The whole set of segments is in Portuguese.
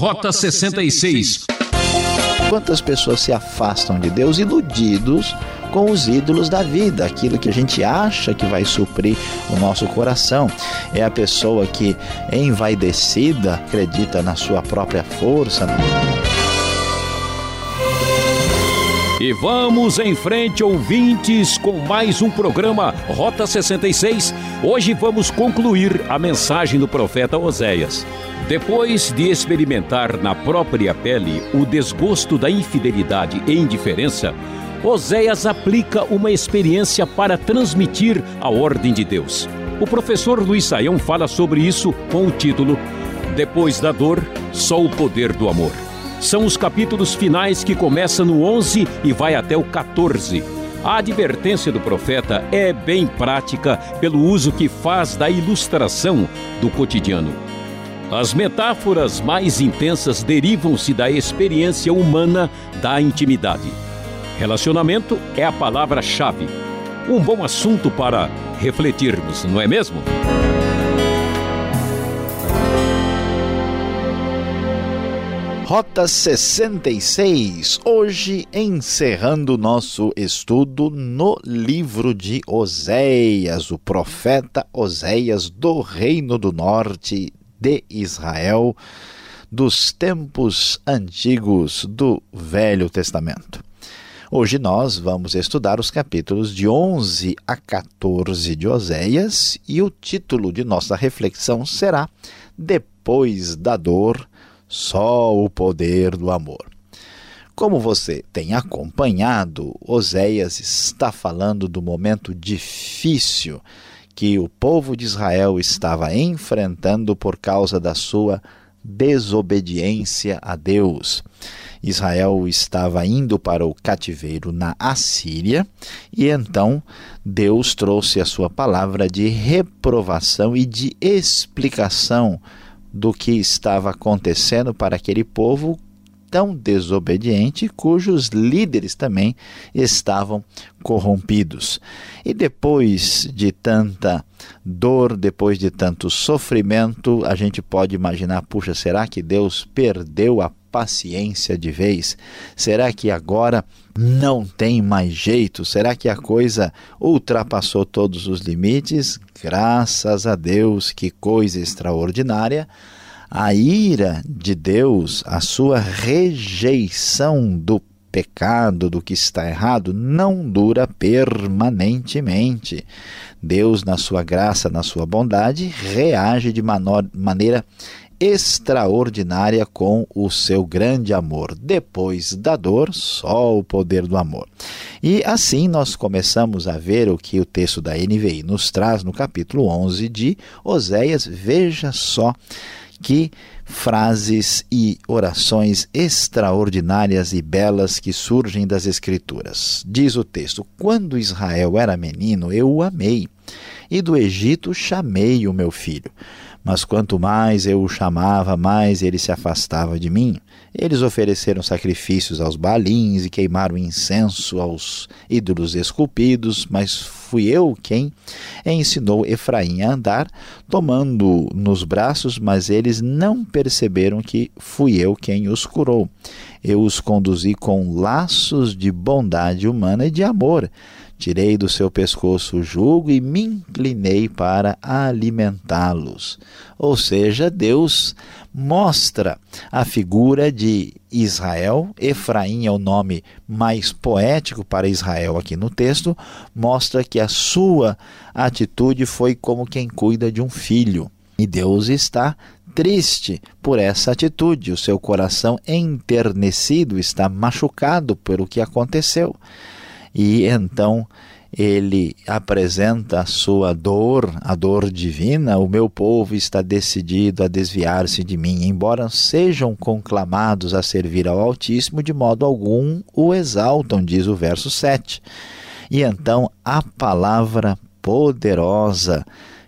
Rota 66. Quantas pessoas se afastam de Deus iludidos com os ídolos da vida, aquilo que a gente acha que vai suprir o nosso coração. É a pessoa que, envaidecida, acredita na sua própria força. E vamos em frente, ouvintes, com mais um programa Rota 66. Hoje vamos concluir a mensagem do profeta Oséias. Depois de experimentar na própria pele o desgosto da infidelidade e indiferença, Oséias aplica uma experiência para transmitir a ordem de Deus. O professor Luiz Saião fala sobre isso com o título Depois da dor, só o poder do amor. São os capítulos finais que começam no 11 e vai até o 14. A advertência do profeta é bem prática pelo uso que faz da ilustração do cotidiano. As metáforas mais intensas derivam-se da experiência humana da intimidade. Relacionamento é a palavra-chave. Um bom assunto para refletirmos, não é mesmo? Rota 66, hoje encerrando nosso estudo no livro de Oséias, o profeta Oséias do Reino do Norte de Israel, dos tempos antigos do Velho Testamento. Hoje nós vamos estudar os capítulos de 11 a 14 de Oséias e o título de nossa reflexão será Depois da Dor só o poder do amor. Como você tem acompanhado, Oséias está falando do momento difícil que o povo de Israel estava enfrentando por causa da sua desobediência a Deus. Israel estava indo para o cativeiro na Assíria e então Deus trouxe a sua palavra de reprovação e de explicação do que estava acontecendo para aquele povo tão desobediente, cujos líderes também estavam corrompidos. E depois de tanta dor, depois de tanto sofrimento, a gente pode imaginar: puxa, será que Deus perdeu a paciência de vez? Será que agora não tem mais jeito? Será que a coisa ultrapassou todos os limites? Graças a Deus, que coisa extraordinária! A ira de Deus, a sua rejeição do pecado, do que está errado, não dura permanentemente. Deus, na sua graça, na sua bondade, reage de maneira extraordinária com o seu grande amor. Depois da dor, só o poder do amor. E assim nós começamos a ver o que o texto da NVI nos traz no capítulo 11 de Oséias. Veja só que frases e orações extraordinárias e belas que surgem das Escrituras. Diz o texto: Quando Israel era menino, eu o amei, e do Egito chamei o meu filho. Mas quanto mais eu o chamava, mais ele se afastava de mim. Eles ofereceram sacrifícios aos balins e queimaram incenso aos ídolos esculpidos, mas fui eu quem ensinou Efraim a andar, tomando nos braços, mas eles não perceberam que fui eu quem os curou. Eu os conduzi com laços de bondade humana e de amor Tirei do seu pescoço o jugo e me inclinei para alimentá-los. Ou seja, Deus mostra a figura de Israel. Efraim é o nome mais poético para Israel aqui no texto. Mostra que a sua atitude foi como quem cuida de um filho. E Deus está triste por essa atitude. O seu coração enternecido está machucado pelo que aconteceu e então ele apresenta a sua dor, a dor divina, o meu povo está decidido a desviar-se de mim, embora sejam conclamados a servir ao Altíssimo, de modo algum o exaltam, diz o verso 7. E então a palavra poderosa,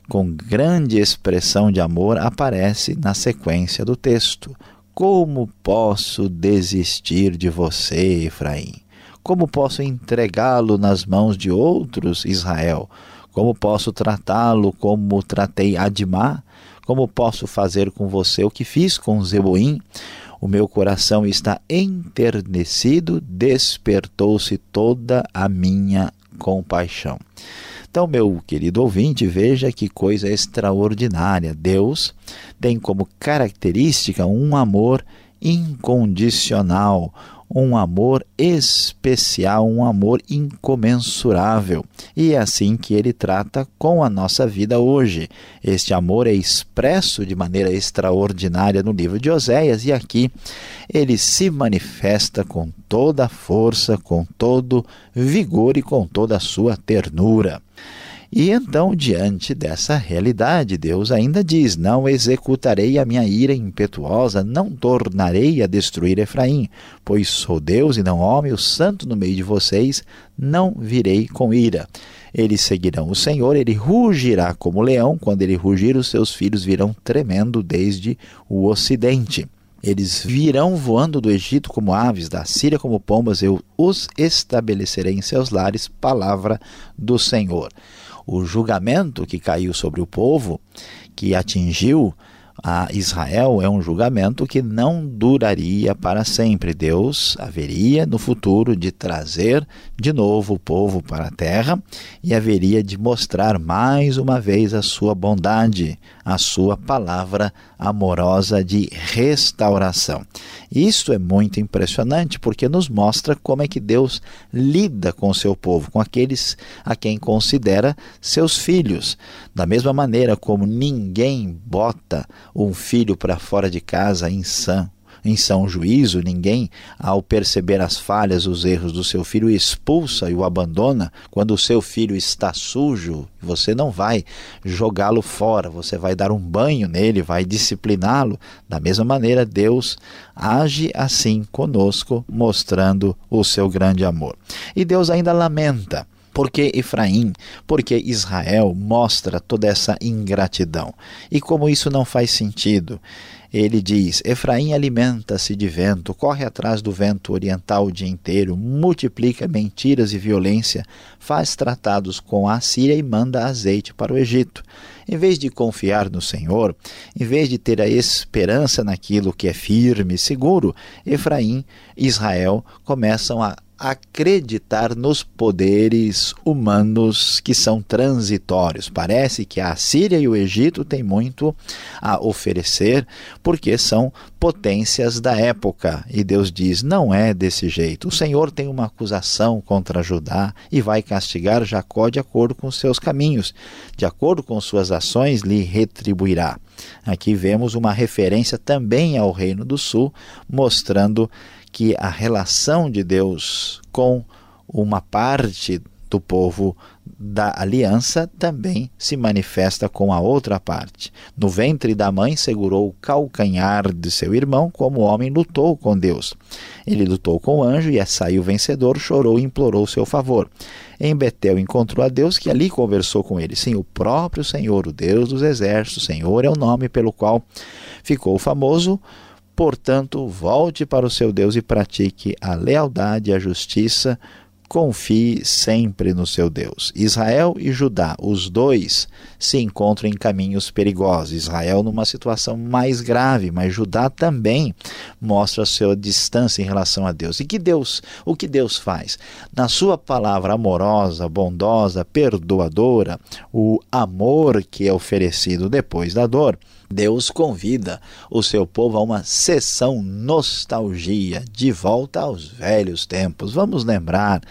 com grande expressão de amor, aparece na sequência do texto. Como posso desistir de você, Efraim? Como posso entregá-lo nas mãos de outros, Israel? Como posso tratá-lo como tratei Admá? Como posso fazer com você o que fiz com Zeboim? O meu coração está enternecido, despertou-se toda a minha compaixão. Então, meu querido ouvinte, veja que coisa extraordinária. Deus tem como característica um amor incondicional, um amor especial, um amor incomensurável. E é assim que ele trata com a nossa vida hoje. Este amor é expresso de maneira extraordinária no livro de Oséias e aqui ele se manifesta com toda a força, com todo vigor e com toda a sua ternura. E então, diante dessa realidade, Deus ainda diz: Não executarei a minha ira impetuosa, não tornarei a destruir Efraim, pois sou Deus e não homem, o santo no meio de vocês, não virei com ira. Eles seguirão o Senhor, ele rugirá como leão, quando ele rugir, os seus filhos virão tremendo desde o ocidente. Eles virão voando do Egito como aves, da Síria como pombas, eu os estabelecerei em seus lares, palavra do Senhor o julgamento que caiu sobre o povo, que atingiu a Israel é um julgamento que não duraria para sempre. Deus haveria no futuro de trazer de novo o povo para a terra e haveria de mostrar mais uma vez a sua bondade, a sua palavra amorosa de restauração. Isso é muito impressionante porque nos mostra como é que Deus lida com o seu povo, com aqueles a quem considera seus filhos. Da mesma maneira como ninguém bota um filho para fora de casa insano, em são juízo, ninguém, ao perceber as falhas, os erros do seu filho, expulsa e o abandona. Quando o seu filho está sujo, você não vai jogá-lo fora, você vai dar um banho nele, vai discipliná-lo. Da mesma maneira, Deus age assim conosco, mostrando o seu grande amor. E Deus ainda lamenta porque Efraim, porque Israel mostra toda essa ingratidão. E como isso não faz sentido, ele diz: Efraim alimenta-se de vento, corre atrás do vento oriental o dia inteiro, multiplica mentiras e violência, faz tratados com a Síria e manda azeite para o Egito. Em vez de confiar no Senhor, em vez de ter a esperança naquilo que é firme e seguro, Efraim e Israel começam a acreditar nos poderes humanos que são transitórios. Parece que a Síria e o Egito têm muito a oferecer, porque são potências da época. E Deus diz: não é desse jeito. O Senhor tem uma acusação contra Judá e vai castigar Jacó de acordo com seus caminhos, de acordo com suas ações, lhe retribuirá. Aqui vemos uma referência também ao Reino do Sul, mostrando que a relação de Deus com uma parte do povo da aliança também se manifesta com a outra parte. No ventre da mãe segurou o calcanhar de seu irmão, como o homem lutou com Deus. Ele lutou com o anjo e saiu vencedor, chorou e implorou seu favor. Em Betel encontrou a Deus que ali conversou com ele. Sim, o próprio Senhor, o Deus dos exércitos, Senhor é o nome pelo qual ficou famoso Portanto, volte para o seu Deus e pratique a lealdade e a justiça. Confie sempre no seu Deus. Israel e Judá, os dois, se encontram em caminhos perigosos. Israel numa situação mais grave, mas Judá também mostra a sua distância em relação a Deus. E que Deus, o que Deus faz? Na sua palavra amorosa, bondosa, perdoadora, o amor que é oferecido depois da dor, Deus convida o seu povo a uma sessão nostalgia, de volta aos velhos tempos. Vamos lembrar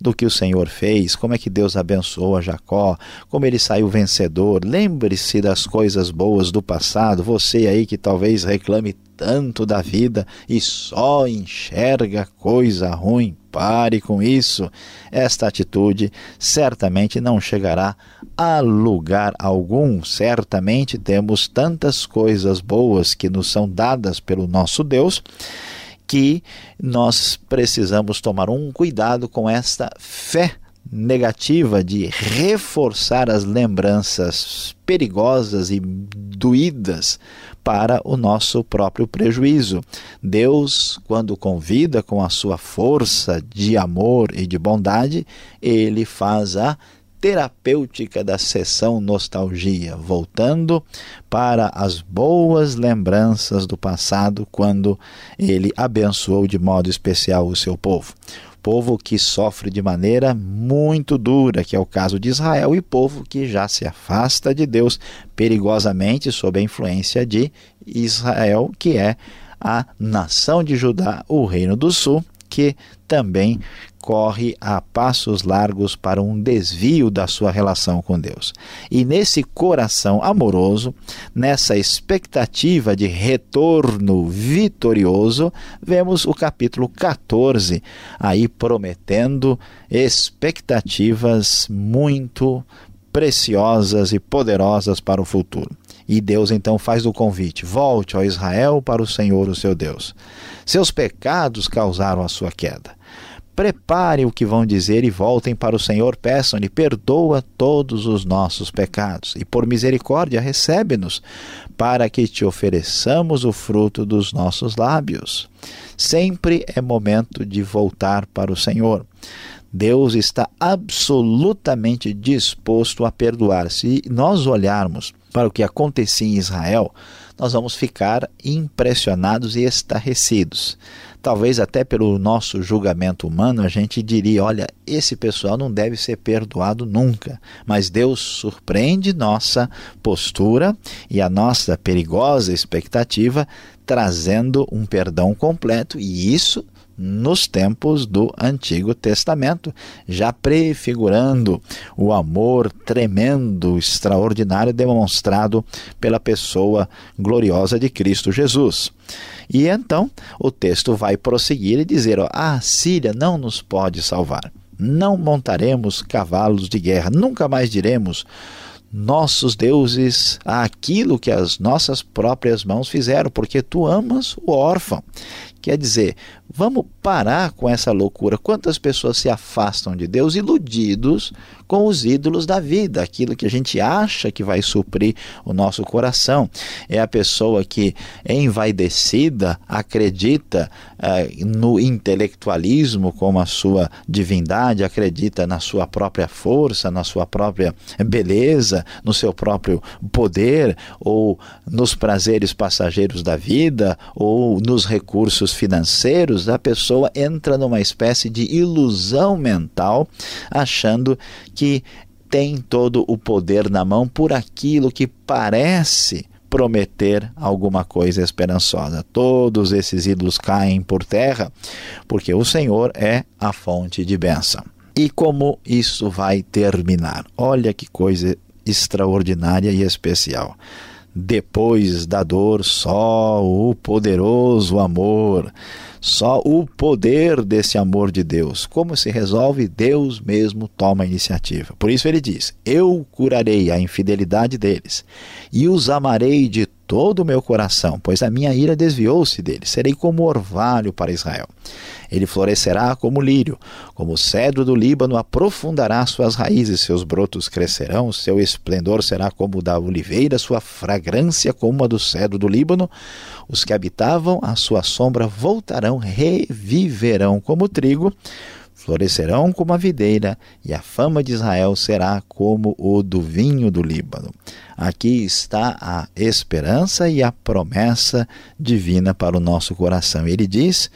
do que o Senhor fez, como é que Deus abençoou a Jacó, como ele saiu vencedor. Lembre-se das coisas boas do passado. Você aí que talvez reclame tanto da vida e só enxerga coisa ruim. Pare com isso. Esta atitude certamente não chegará a lugar algum. Certamente temos tantas coisas boas que nos são dadas pelo nosso Deus que nós precisamos tomar um cuidado com esta fé negativa de reforçar as lembranças perigosas e doídas para o nosso próprio prejuízo. Deus, quando convida com a sua força de amor e de bondade, ele faz a terapêutica da sessão nostalgia, voltando para as boas lembranças do passado quando ele abençoou de modo especial o seu povo povo que sofre de maneira muito dura, que é o caso de Israel, e povo que já se afasta de Deus perigosamente sob a influência de Israel, que é a nação de Judá, o reino do sul, que também corre a passos largos para um desvio da sua relação com Deus. E nesse coração amoroso, nessa expectativa de retorno vitorioso, vemos o capítulo 14 aí prometendo expectativas muito preciosas e poderosas para o futuro. E Deus então faz o convite: volte ao Israel para o Senhor, o seu Deus. Seus pecados causaram a sua queda. Prepare o que vão dizer e voltem para o Senhor, peçam-lhe, perdoa todos os nossos pecados e por misericórdia recebe-nos, para que te ofereçamos o fruto dos nossos lábios. Sempre é momento de voltar para o Senhor. Deus está absolutamente disposto a perdoar. Se nós olharmos para o que acontecia em Israel, nós vamos ficar impressionados e estarrecidos talvez até pelo nosso julgamento humano, a gente diria: olha, esse pessoal não deve ser perdoado nunca. Mas Deus surpreende nossa postura e a nossa perigosa expectativa, trazendo um perdão completo, e isso nos tempos do Antigo Testamento, já prefigurando o amor tremendo, extraordinário demonstrado pela pessoa gloriosa de Cristo Jesus. E então o texto vai prosseguir e dizer: ó, a Síria não nos pode salvar. Não montaremos cavalos de guerra, nunca mais diremos nossos deuses aquilo que as nossas próprias mãos fizeram, porque tu amas o órfão. Quer dizer, vamos parar com essa loucura. Quantas pessoas se afastam de Deus iludidos com os ídolos da vida, aquilo que a gente acha que vai suprir o nosso coração. É a pessoa que, envaidecida, acredita uh, no intelectualismo como a sua divindade, acredita na sua própria força, na sua própria beleza, no seu próprio poder, ou nos prazeres passageiros da vida, ou nos recursos financeiros. A pessoa entra numa espécie de ilusão mental, achando que tem todo o poder na mão por aquilo que parece prometer alguma coisa esperançosa. Todos esses ídolos caem por terra, porque o Senhor é a fonte de bênção. E como isso vai terminar? Olha que coisa extraordinária e especial. Depois da dor, só o poderoso amor só o poder desse amor de Deus. Como se resolve? Deus mesmo toma a iniciativa. Por isso ele diz: Eu curarei a infidelidade deles e os amarei de todo o meu coração, pois a minha ira desviou-se deles. Serei como orvalho para Israel. Ele florescerá como lírio, como o cedro do Líbano aprofundará suas raízes, seus brotos crescerão, seu esplendor será como o da oliveira, sua fragrância como a do cedro do Líbano. Os que habitavam à sua sombra voltarão, reviverão como trigo florescerão como a videira, e a fama de Israel será como o do vinho do Líbano. Aqui está a esperança e a promessa divina para o nosso coração. Ele diz: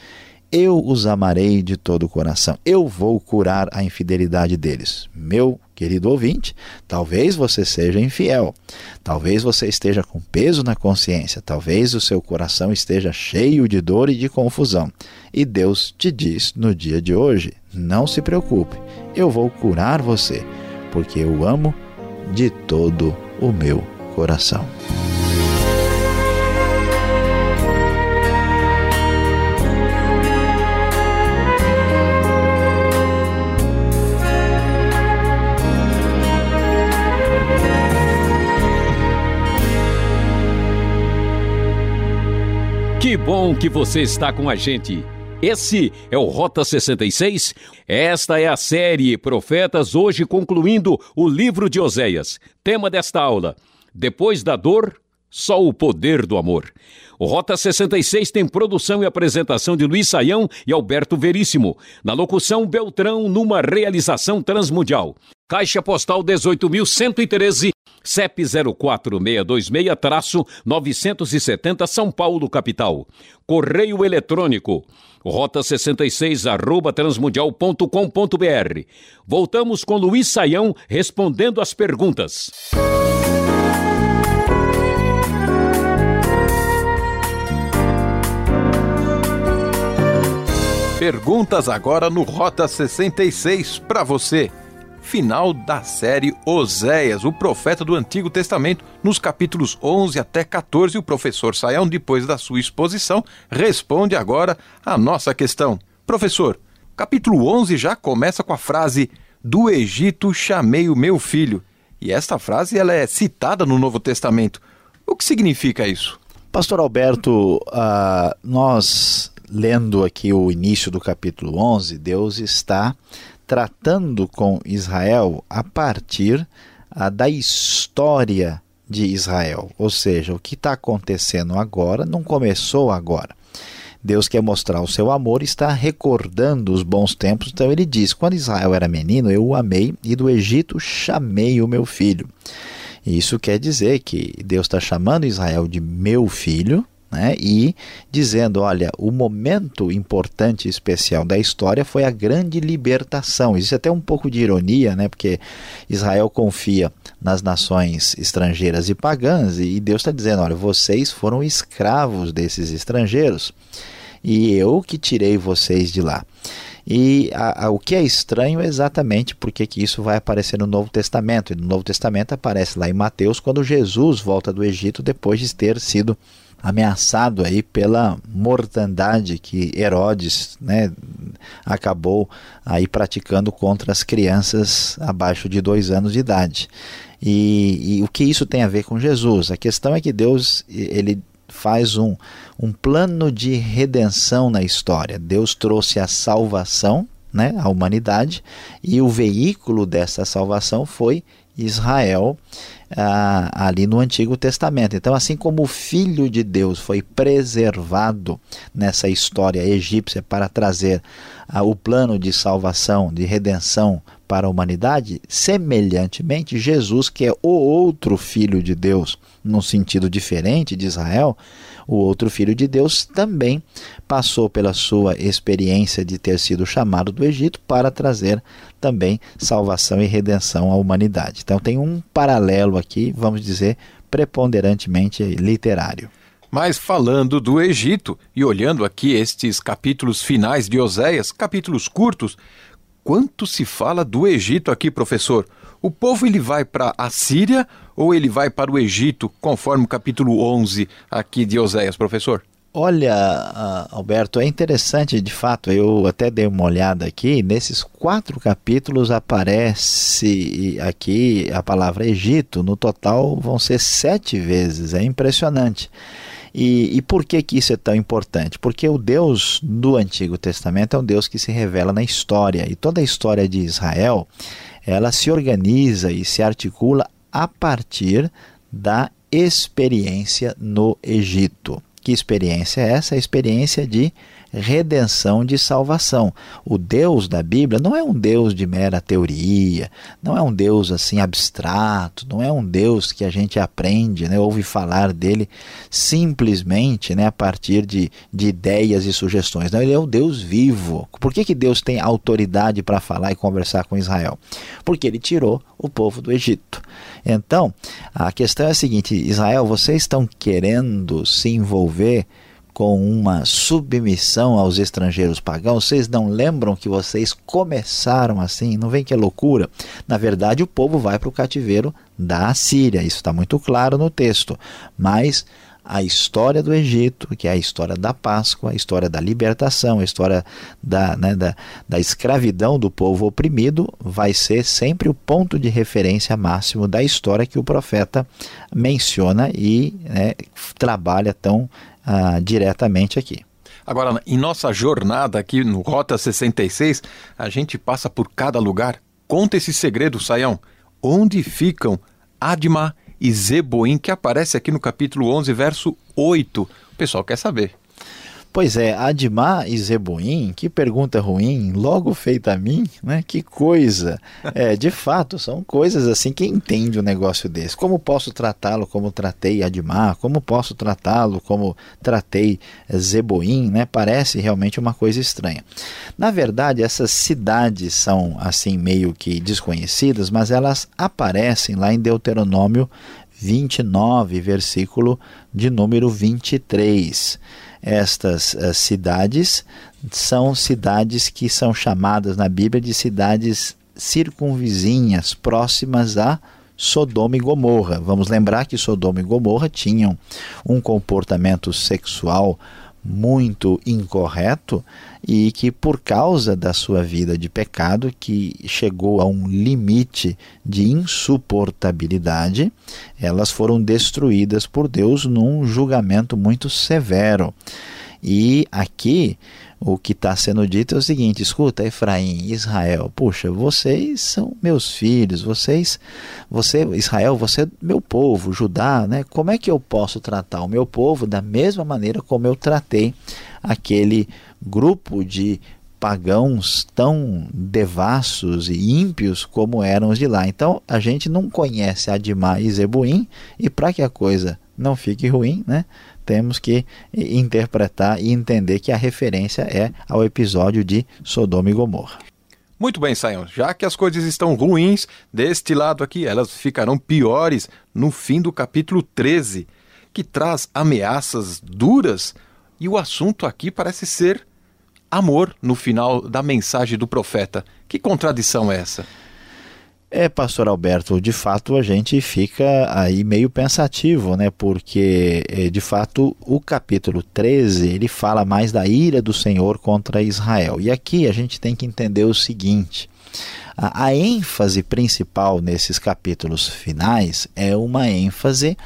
eu os amarei de todo o coração. Eu vou curar a infidelidade deles. Meu querido ouvinte, talvez você seja infiel. Talvez você esteja com peso na consciência. Talvez o seu coração esteja cheio de dor e de confusão. E Deus te diz no dia de hoje: não se preocupe, eu vou curar você, porque eu amo de todo o meu coração. Que bom que você está com a gente. Esse é o Rota 66. Esta é a série Profetas, hoje concluindo o livro de Oséias. Tema desta aula: Depois da dor, só o poder do amor. O Rota 66 tem produção e apresentação de Luiz Saião e Alberto Veríssimo. Na locução, Beltrão, numa realização transmundial. Caixa Postal 18.113, CEP 04626-970 São Paulo, capital. Correio eletrônico, rota 66 arroba transmundial.com.br. Voltamos com Luiz Saião respondendo as perguntas. Perguntas agora no Rota 66 para você. Final da série Oséias, o profeta do Antigo Testamento, nos capítulos 11 até 14. O professor Saião, depois da sua exposição, responde agora a nossa questão. Professor, capítulo 11 já começa com a frase: Do Egito chamei o meu filho. E esta frase ela é citada no Novo Testamento. O que significa isso? Pastor Alberto, uh, nós lendo aqui o início do capítulo 11, Deus está tratando com Israel a partir a, da história de Israel. Ou seja, o que está acontecendo agora não começou agora. Deus quer mostrar o seu amor e está recordando os bons tempos. Então ele diz: Quando Israel era menino, eu o amei e do Egito chamei o meu filho. Isso quer dizer que Deus está chamando Israel de meu filho, né? e dizendo: olha, o momento importante e especial da história foi a grande libertação. Existe até um pouco de ironia, né? porque Israel confia nas nações estrangeiras e pagãs, e Deus está dizendo: olha, vocês foram escravos desses estrangeiros, e eu que tirei vocês de lá. E a, a, o que é estranho é exatamente porque que isso vai aparecer no Novo Testamento. E no Novo Testamento aparece lá em Mateus, quando Jesus volta do Egito depois de ter sido ameaçado aí pela mortandade que Herodes né, acabou aí praticando contra as crianças abaixo de dois anos de idade. E, e, o que isso tem a ver com Jesus? A questão é que Deus ele faz um, um plano de redenção na história. Deus trouxe a salvação né, à humanidade e o veículo dessa salvação foi Israel ah, ali no Antigo Testamento. Então, assim como o Filho de Deus foi preservado nessa história egípcia para trazer ah, o plano de salvação, de redenção para a humanidade, semelhantemente, Jesus, que é o outro Filho de Deus, num sentido diferente de Israel, o outro filho de Deus também passou pela sua experiência de ter sido chamado do Egito para trazer também salvação e redenção à humanidade. Então tem um paralelo aqui, vamos dizer, preponderantemente literário. Mas falando do Egito e olhando aqui estes capítulos finais de Oséias, capítulos curtos, quanto se fala do Egito aqui, professor? O povo ele vai para a Síria ou ele vai para o Egito, conforme o capítulo 11 aqui de Oséias, professor? Olha, Alberto, é interessante de fato. Eu até dei uma olhada aqui. Nesses quatro capítulos aparece aqui a palavra Egito. No total vão ser sete vezes. É impressionante. E, e, por que, que isso é tão importante? Porque o Deus do Antigo Testamento é um Deus que se revela na história. E toda a história de Israel ela se organiza e se articula a partir da experiência no Egito. Que experiência é essa? A experiência de redenção de salvação. O Deus da Bíblia não é um Deus de mera teoria, não é um Deus assim abstrato, não é um Deus que a gente aprende, né, ouve falar dele simplesmente né, a partir de, de ideias e sugestões. Não, ele é um Deus vivo. Por que, que Deus tem autoridade para falar e conversar com Israel? Porque ele tirou o povo do Egito. Então, a questão é a seguinte: Israel, vocês estão querendo se envolver com uma submissão aos estrangeiros pagãos. Vocês não lembram que vocês começaram assim? Não vem que é loucura? Na verdade, o povo vai para o cativeiro da Síria. Isso está muito claro no texto. Mas a história do Egito, que é a história da Páscoa, a história da libertação, a história da, né, da, da escravidão do povo oprimido, vai ser sempre o ponto de referência máximo da história que o profeta menciona e né, trabalha tão ah, diretamente aqui. Agora, em nossa jornada aqui no Rota 66, a gente passa por cada lugar. Conta esse segredo, Saião. Onde ficam Adma e Zeboim, que aparece aqui no capítulo 11, verso 8. O pessoal quer saber. Pois é, Admar e Zeboim, que pergunta ruim, logo feita a mim, né? Que coisa. É, de fato, são coisas assim que entende um negócio desse. Como posso tratá-lo como tratei Admar? Como posso tratá-lo como tratei Zeboim, né? Parece realmente uma coisa estranha. Na verdade, essas cidades são assim meio que desconhecidas, mas elas aparecem lá em Deuteronômio 29, versículo de número 23 estas uh, cidades são cidades que são chamadas na Bíblia de cidades circunvizinhas, próximas a Sodoma e Gomorra. Vamos lembrar que Sodoma e Gomorra tinham um comportamento sexual muito incorreto e que por causa da sua vida de pecado que chegou a um limite de insuportabilidade, elas foram destruídas por Deus num julgamento muito severo. E aqui o que está sendo dito é o seguinte: escuta, Efraim, Israel, puxa, vocês são meus filhos, vocês, você, Israel, você é meu povo, Judá, né? Como é que eu posso tratar o meu povo da mesma maneira como eu tratei aquele grupo de pagãos tão devassos e ímpios como eram os de lá. Então a gente não conhece Adimá e Zebuim e para que a coisa não fique ruim, né? temos que interpretar e entender que a referência é ao episódio de Sodoma e Gomorra. Muito bem, Saião. Já que as coisas estão ruins deste lado aqui, elas ficarão piores no fim do capítulo 13, que traz ameaças duras e o assunto aqui parece ser amor no final da mensagem do profeta. Que contradição é essa? É, pastor Alberto, de fato a gente fica aí meio pensativo, né? Porque eh, de fato o capítulo 13, ele fala mais da ira do Senhor contra Israel. E aqui a gente tem que entender o seguinte: a, a ênfase principal nesses capítulos finais é uma ênfase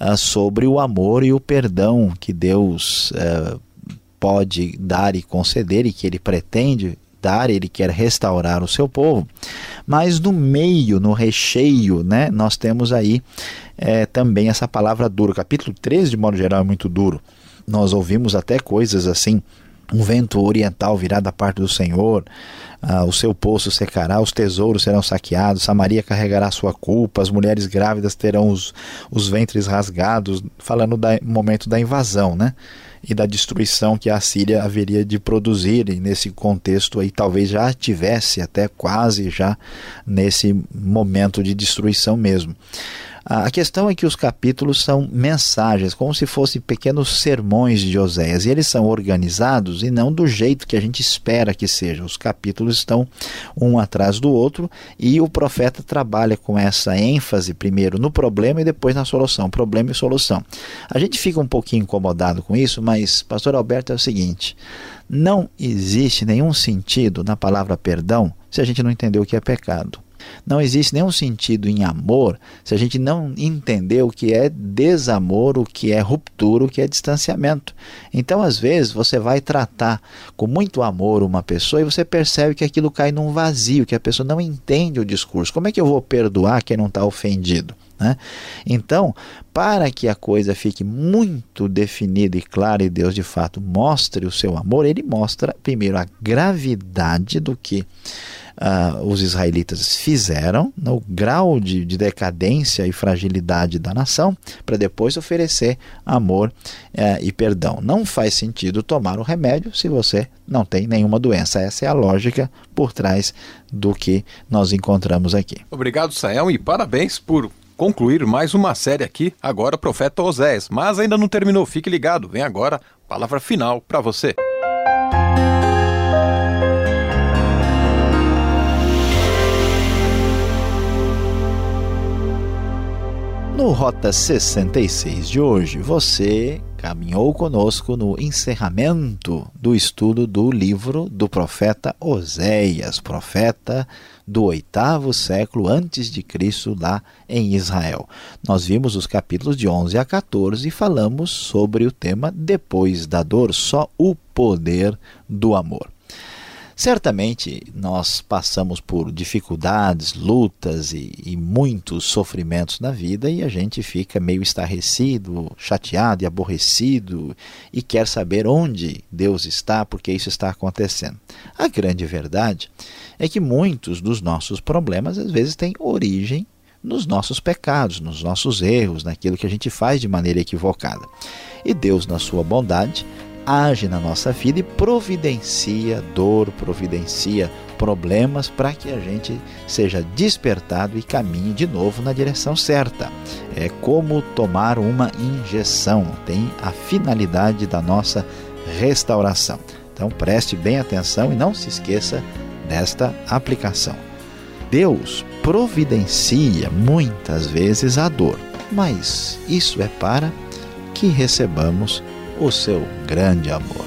uh, sobre o amor e o perdão que Deus uh, pode dar e conceder e que ele pretende dar, ele quer restaurar o seu povo. Mas no meio, no recheio, né, nós temos aí é, também essa palavra duro. Capítulo 13, de modo geral, é muito duro. Nós ouvimos até coisas assim um vento oriental virá da parte do Senhor, ah, o seu poço secará, os tesouros serão saqueados, Samaria carregará sua culpa, as mulheres grávidas terão os, os ventres rasgados, falando do momento da invasão, né? E da destruição que a Síria haveria de produzir, e nesse contexto aí talvez já tivesse até quase já nesse momento de destruição mesmo. A questão é que os capítulos são mensagens, como se fossem pequenos sermões de Oséias, e eles são organizados e não do jeito que a gente espera que seja. Os capítulos estão um atrás do outro e o profeta trabalha com essa ênfase primeiro no problema e depois na solução, problema e solução. A gente fica um pouquinho incomodado com isso, mas pastor Alberto é o seguinte: não existe nenhum sentido na palavra perdão se a gente não entender o que é pecado. Não existe nenhum sentido em amor se a gente não entender o que é desamor, o que é ruptura, o que é distanciamento. Então, às vezes, você vai tratar com muito amor uma pessoa e você percebe que aquilo cai num vazio, que a pessoa não entende o discurso. Como é que eu vou perdoar quem não está ofendido? Né? Então, para que a coisa fique muito definida e clara e Deus de fato mostre o seu amor, ele mostra primeiro a gravidade do que uh, os israelitas fizeram, no grau de, de, decadência e fragilidade da nação, para depois oferecer amor uh, e perdão. Não faz sentido tomar o remédio se você não tem nenhuma doença. Essa é a lógica por trás do que nós encontramos aqui. Obrigado, Sael, e parabéns por concluir mais uma série aqui, agora Profeta Oséias. Mas ainda não terminou, fique ligado, vem agora, palavra final para você. No Rota 66 de hoje, você caminhou conosco no encerramento do estudo do livro do profeta Oséias, profeta do oitavo século antes de Cristo lá em Israel. Nós vimos os capítulos de 11 a 14 e falamos sobre o tema depois da dor, só o poder do amor. Certamente nós passamos por dificuldades, lutas e, e, muitos sofrimentos na vida e a gente fica meio estarrecido, chateado e aborrecido e quer saber onde Deus está, porque isso está acontecendo. A grande verdade é que muitos dos nossos problemas às vezes têm origem nos nossos pecados, nos nossos erros, naquilo que a gente faz de maneira equivocada. E Deus, na sua bondade, age na nossa vida e providencia dor, providencia problemas para que a gente seja despertado e caminhe de novo na direção certa. É como tomar uma injeção, tem a finalidade da nossa restauração. Então preste bem atenção e não se esqueça desta aplicação. Deus providencia muitas vezes a dor, mas isso é para que recebamos o seu grande amor.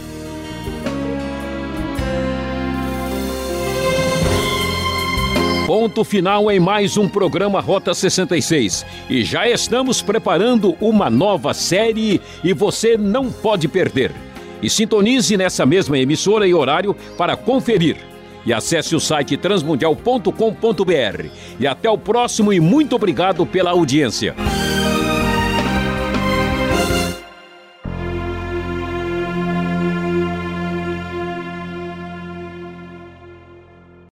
Ponto final em mais um programa Rota 66. E já estamos preparando uma nova série e você não pode perder. E sintonize nessa mesma emissora e horário para conferir. E acesse o site transmundial.com.br. E até o próximo e muito obrigado pela audiência.